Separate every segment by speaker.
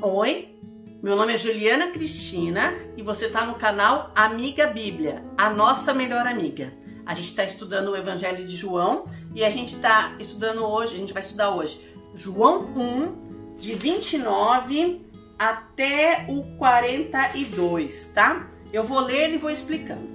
Speaker 1: Oi, meu nome é Juliana Cristina e você está no canal Amiga Bíblia, a nossa melhor amiga. A gente está estudando o Evangelho de João e a gente está estudando hoje, a gente vai estudar hoje João 1, de 29 até o 42, tá? Eu vou ler e vou explicando.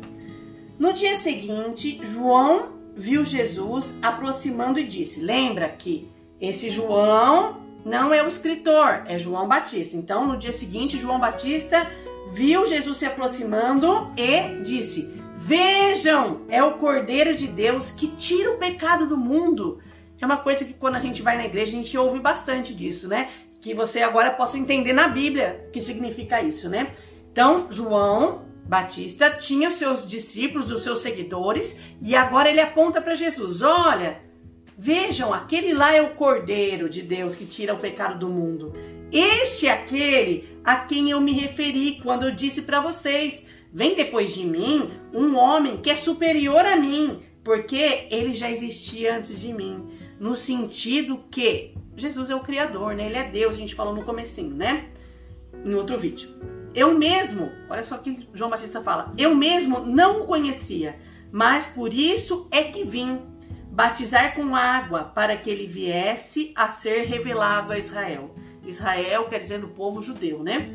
Speaker 1: No dia seguinte, João viu Jesus aproximando e disse: Lembra que esse João não é o escritor, é João Batista. Então, no dia seguinte, João Batista viu Jesus se aproximando e disse: Vejam, é o Cordeiro de Deus que tira o pecado do mundo. É uma coisa que quando a gente vai na igreja a gente ouve bastante disso, né? Que você agora possa entender na Bíblia o que significa isso, né? Então, João Batista tinha os seus discípulos, os seus seguidores, e agora ele aponta para Jesus: Olha, Vejam, aquele lá é o Cordeiro de Deus que tira o pecado do mundo. Este é aquele a quem eu me referi quando eu disse para vocês: vem depois de mim um homem que é superior a mim, porque ele já existia antes de mim. No sentido que Jesus é o Criador, né? Ele é Deus, a gente falou no comecinho, né? Em outro vídeo. Eu mesmo, olha só que João Batista fala, eu mesmo não o conhecia, mas por isso é que vim batizar com água para que ele viesse a ser revelado a Israel. Israel quer dizer o povo judeu, né?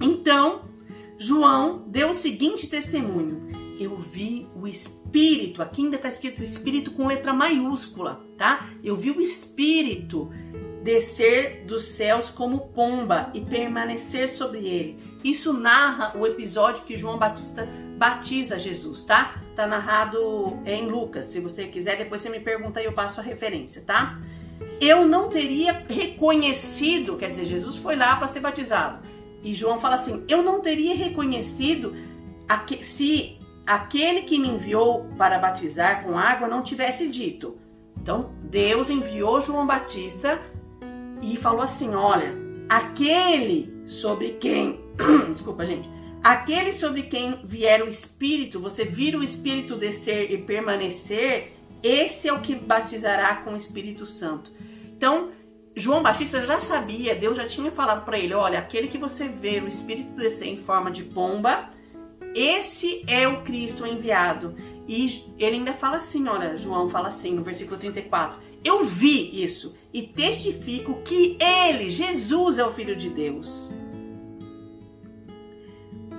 Speaker 1: Então, João deu o seguinte testemunho: Eu vi o Espírito, aqui ainda está escrito Espírito com letra maiúscula, tá? Eu vi o Espírito descer dos céus como pomba e permanecer sobre ele. Isso narra o episódio que João Batista batiza Jesus, tá? Tá narrado em Lucas. Se você quiser, depois você me pergunta e eu passo a referência, tá? Eu não teria reconhecido, quer dizer, Jesus foi lá para ser batizado. E João fala assim: Eu não teria reconhecido se aquele que me enviou para batizar com água não tivesse dito. Então, Deus enviou João Batista e falou assim: Olha, aquele sobre quem. Desculpa, gente Aquele sobre quem vier o Espírito, você vira o Espírito descer e permanecer, esse é o que batizará com o Espírito Santo. Então, João Batista já sabia, Deus já tinha falado para ele: olha, aquele que você vê o Espírito descer em forma de pomba, esse é o Cristo enviado. E ele ainda fala assim: olha, João fala assim no versículo 34: Eu vi isso e testifico que ele, Jesus, é o Filho de Deus.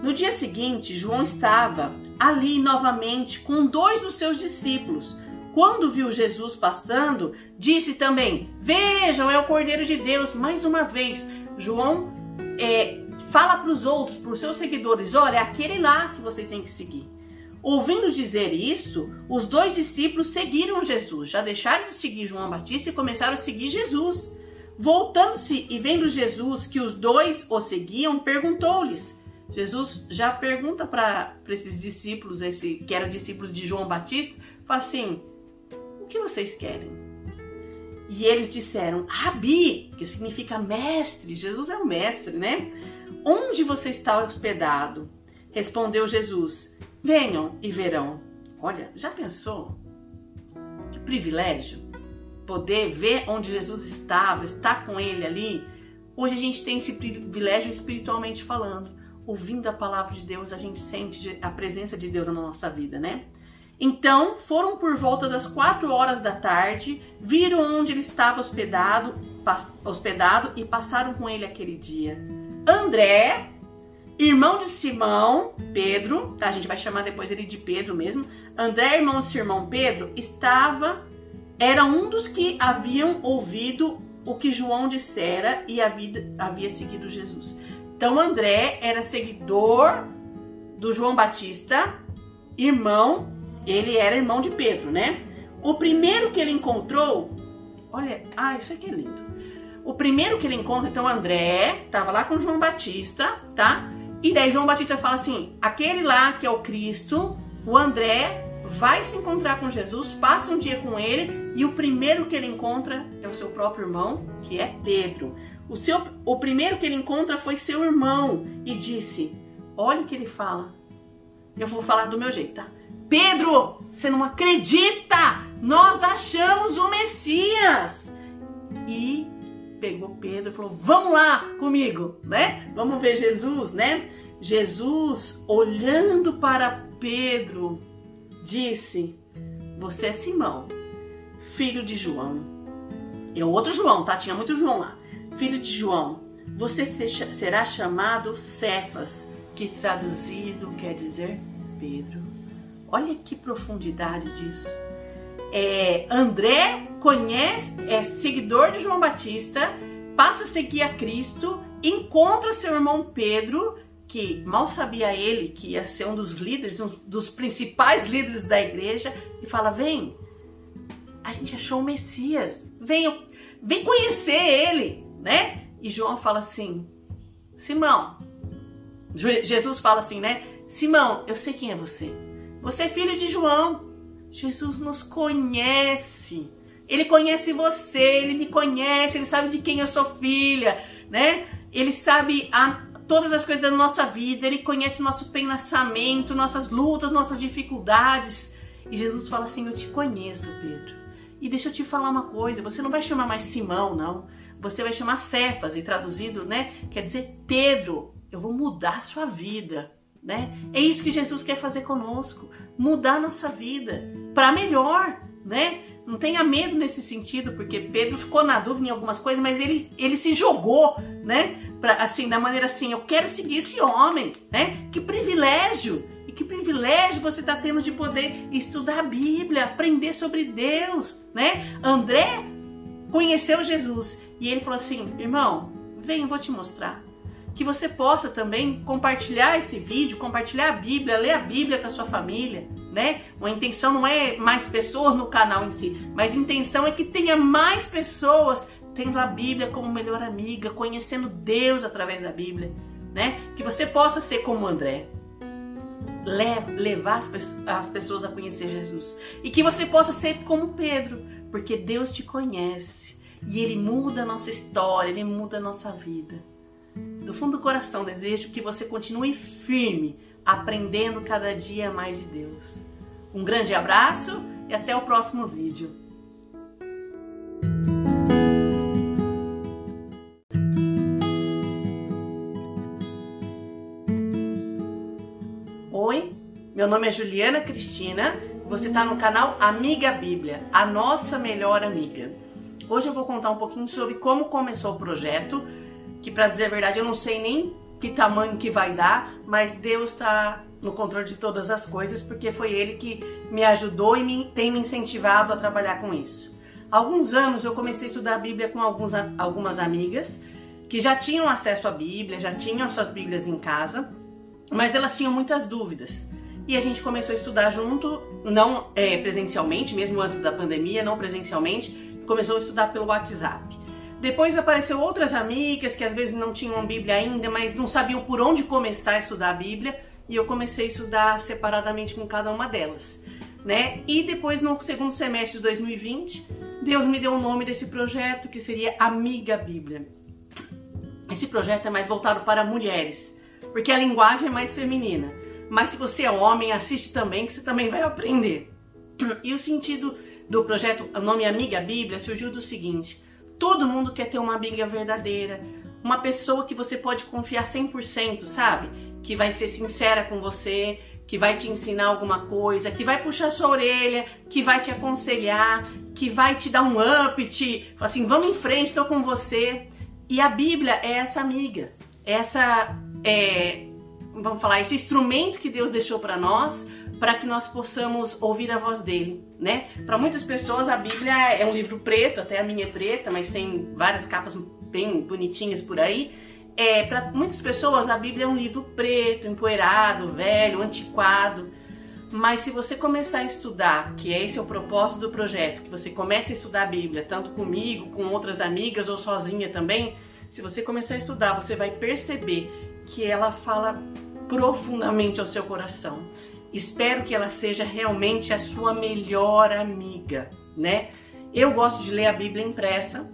Speaker 1: No dia seguinte, João estava ali novamente com dois dos seus discípulos. Quando viu Jesus passando, disse também: Vejam, é o Cordeiro de Deus. Mais uma vez, João é, fala para os outros, para os seus seguidores: Olha, é aquele lá que vocês têm que seguir. Ouvindo dizer isso, os dois discípulos seguiram Jesus, já deixaram de seguir João Batista e começaram a seguir Jesus. Voltando-se e vendo Jesus que os dois o seguiam, perguntou-lhes: Jesus já pergunta para esses discípulos, esse que era discípulo de João Batista, fala assim: o que vocês querem? E eles disseram: Rabi, que significa mestre. Jesus é o mestre, né? Onde você está hospedado? Respondeu Jesus: Venham e verão. Olha, já pensou? Que privilégio poder ver onde Jesus estava, estar com ele ali. Hoje a gente tem esse privilégio espiritualmente falando ouvindo a palavra de Deus, a gente sente a presença de Deus na nossa vida, né? Então foram por volta das quatro horas da tarde, viram onde ele estava hospedado, hospedado e passaram com ele aquele dia. André, irmão de Simão, Pedro, tá? A gente vai chamar depois ele de Pedro mesmo. André, irmão de seu irmão Pedro, estava, era um dos que haviam ouvido o que João dissera e havia, havia seguido Jesus. Então André era seguidor do João Batista, irmão, ele era irmão de Pedro, né? O primeiro que ele encontrou, olha, ah, isso aqui é lindo. O primeiro que ele encontra, então André, tava lá com João Batista, tá? E daí João Batista fala assim: aquele lá que é o Cristo, o André vai se encontrar com Jesus, passa um dia com ele e o primeiro que ele encontra é o seu próprio irmão, que é Pedro. O, seu, o primeiro que ele encontra foi seu irmão e disse: Olha o que ele fala. Eu vou falar do meu jeito, tá? Pedro, você não acredita! Nós achamos o Messias! E pegou Pedro e falou: "Vamos lá comigo, né? Vamos ver Jesus, né?" Jesus, olhando para Pedro, disse: Você é Simão, filho de João. É outro João, tá? Tinha muito João lá. Filho de João, você será chamado Cefas, que traduzido quer dizer Pedro. Olha que profundidade disso. É, André conhece, é seguidor de João Batista, passa a seguir a Cristo, encontra seu irmão Pedro que mal sabia ele que ia ser um dos líderes, um dos principais líderes da igreja, e fala: Vem, a gente achou o Messias, vem, vem conhecer ele, né? E João fala assim: Simão, Jesus fala assim, né? Simão, eu sei quem é você. Você é filho de João. Jesus nos conhece. Ele conhece você, ele me conhece, ele sabe de quem eu sou filha, né? Ele sabe a todas as coisas da nossa vida, Ele conhece nosso pensamento, nossas lutas, nossas dificuldades. E Jesus fala assim: Eu te conheço, Pedro. E deixa eu te falar uma coisa: você não vai chamar mais Simão, não. Você vai chamar Cefas, e traduzido, né? Quer dizer, Pedro, eu vou mudar a sua vida. Né? É isso que Jesus quer fazer conosco, mudar nossa vida para melhor, né? Não tenha medo nesse sentido, porque Pedro ficou na dúvida em algumas coisas, mas ele, ele se jogou, né? Pra, assim, da maneira assim, eu quero seguir esse homem, né? Que privilégio! E que privilégio você está tendo de poder estudar a Bíblia, aprender sobre Deus, né? André conheceu Jesus e ele falou assim: irmão, vem, eu vou te mostrar. Que você possa também compartilhar esse vídeo, compartilhar a Bíblia, ler a Bíblia com a sua família, né? Uma intenção não é mais pessoas no canal em si, mas a intenção é que tenha mais pessoas tendo a Bíblia como melhor amiga, conhecendo Deus através da Bíblia, né? Que você possa ser como André, levar as pessoas a conhecer Jesus e que você possa ser como Pedro, porque Deus te conhece e Ele muda a nossa história, Ele muda a nossa vida. Do fundo do coração desejo que você continue firme, aprendendo cada dia mais de Deus. Um grande abraço e até o próximo vídeo. Meu nome é Juliana Cristina, você está no canal Amiga Bíblia, a nossa melhor amiga. Hoje eu vou contar um pouquinho sobre como começou o projeto, que para dizer a verdade eu não sei nem que tamanho que vai dar, mas Deus está no controle de todas as coisas, porque foi Ele que me ajudou e me, tem me incentivado a trabalhar com isso. Há alguns anos eu comecei a estudar a Bíblia com alguns, algumas amigas que já tinham acesso à Bíblia, já tinham suas Bíblias em casa, mas elas tinham muitas dúvidas e a gente começou a estudar junto, não é, presencialmente, mesmo antes da pandemia, não presencialmente, começou a estudar pelo WhatsApp. Depois apareceu outras amigas que às vezes não tinham Bíblia ainda, mas não sabiam por onde começar a estudar a Bíblia, e eu comecei a estudar separadamente com cada uma delas. Né? E depois, no segundo semestre de 2020, Deus me deu o nome desse projeto, que seria Amiga Bíblia. Esse projeto é mais voltado para mulheres, porque a linguagem é mais feminina. Mas se você é homem, assiste também, que você também vai aprender. E o sentido do projeto, o nome Amiga Bíblia, surgiu do seguinte: todo mundo quer ter uma amiga verdadeira, uma pessoa que você pode confiar 100%, sabe? Que vai ser sincera com você, que vai te ensinar alguma coisa, que vai puxar sua orelha, que vai te aconselhar, que vai te dar um up, te assim, vamos em frente, tô com você. E a Bíblia é essa amiga, essa é, vamos falar, esse instrumento que Deus deixou para nós, para que nós possamos ouvir a voz dele, né? Para muitas pessoas a Bíblia é um livro preto, até a minha é preta, mas tem várias capas bem bonitinhas por aí. É, para muitas pessoas a Bíblia é um livro preto, empoeirado, velho, antiquado. Mas se você começar a estudar, que é esse é o propósito do projeto, que você comece a estudar a Bíblia, tanto comigo, com outras amigas ou sozinha também, se você começar a estudar, você vai perceber que ela fala profundamente ao seu coração. Espero que ela seja realmente a sua melhor amiga, né? Eu gosto de ler a Bíblia impressa,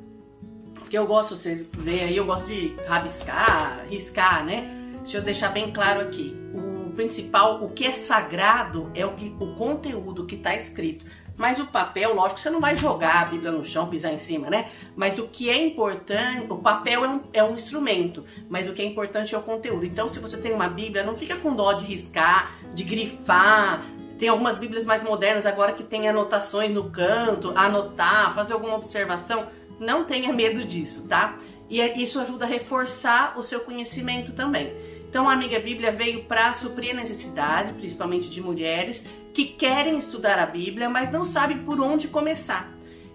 Speaker 1: porque eu gosto, vocês veem aí, eu gosto de rabiscar, riscar, né? Deixa eu deixar bem claro aqui. O principal, o que é sagrado é o que o conteúdo que está escrito. Mas o papel, lógico, você não vai jogar a Bíblia no chão, pisar em cima, né? Mas o que é importante, o papel é um, é um instrumento, mas o que é importante é o conteúdo. Então, se você tem uma Bíblia, não fica com dó de riscar, de grifar. Tem algumas Bíblias mais modernas agora que tem anotações no canto, anotar, fazer alguma observação. Não tenha medo disso, tá? E é, isso ajuda a reforçar o seu conhecimento também. Então, a Amiga Bíblia veio para suprir a necessidade, principalmente de mulheres que querem estudar a Bíblia, mas não sabem por onde começar.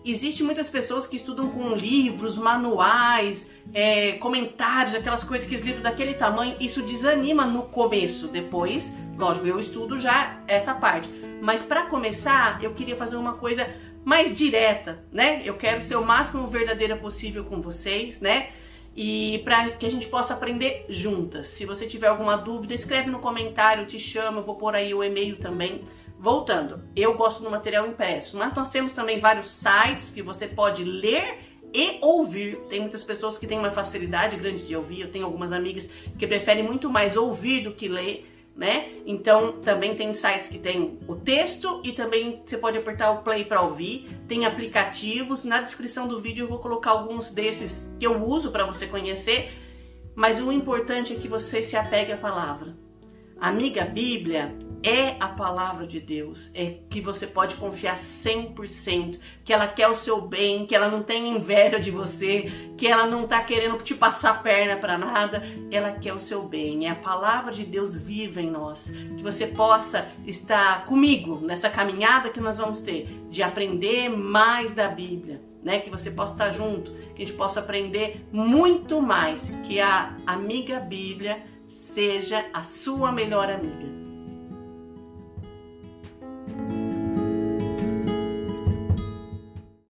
Speaker 1: Existem muitas pessoas que estudam com livros, manuais, é, comentários, aquelas coisas, que livros daquele tamanho, isso desanima no começo. Depois, lógico, eu estudo já essa parte. Mas para começar, eu queria fazer uma coisa mais direta, né? Eu quero ser o máximo verdadeira possível com vocês, né? E para que a gente possa aprender juntas. Se você tiver alguma dúvida, escreve no comentário, te chamo, eu vou pôr aí o e-mail também. Voltando, eu gosto do material impresso, mas nós temos também vários sites que você pode ler e ouvir. Tem muitas pessoas que têm uma facilidade grande de ouvir, eu tenho algumas amigas que preferem muito mais ouvir do que ler né? Então também tem sites que tem o texto e também você pode apertar o play para ouvir. Tem aplicativos. Na descrição do vídeo eu vou colocar alguns desses que eu uso para você conhecer. Mas o importante é que você se apegue à palavra. Amiga Bíblia é a palavra de Deus, é que você pode confiar 100%, que ela quer o seu bem, que ela não tem inveja de você, que ela não está querendo te passar perna para nada, ela quer o seu bem. É a palavra de Deus viva em nós, que você possa estar comigo nessa caminhada que nós vamos ter de aprender mais da Bíblia. Né, que você possa estar junto, que a gente possa aprender muito mais, que a amiga Bíblia seja a sua melhor amiga.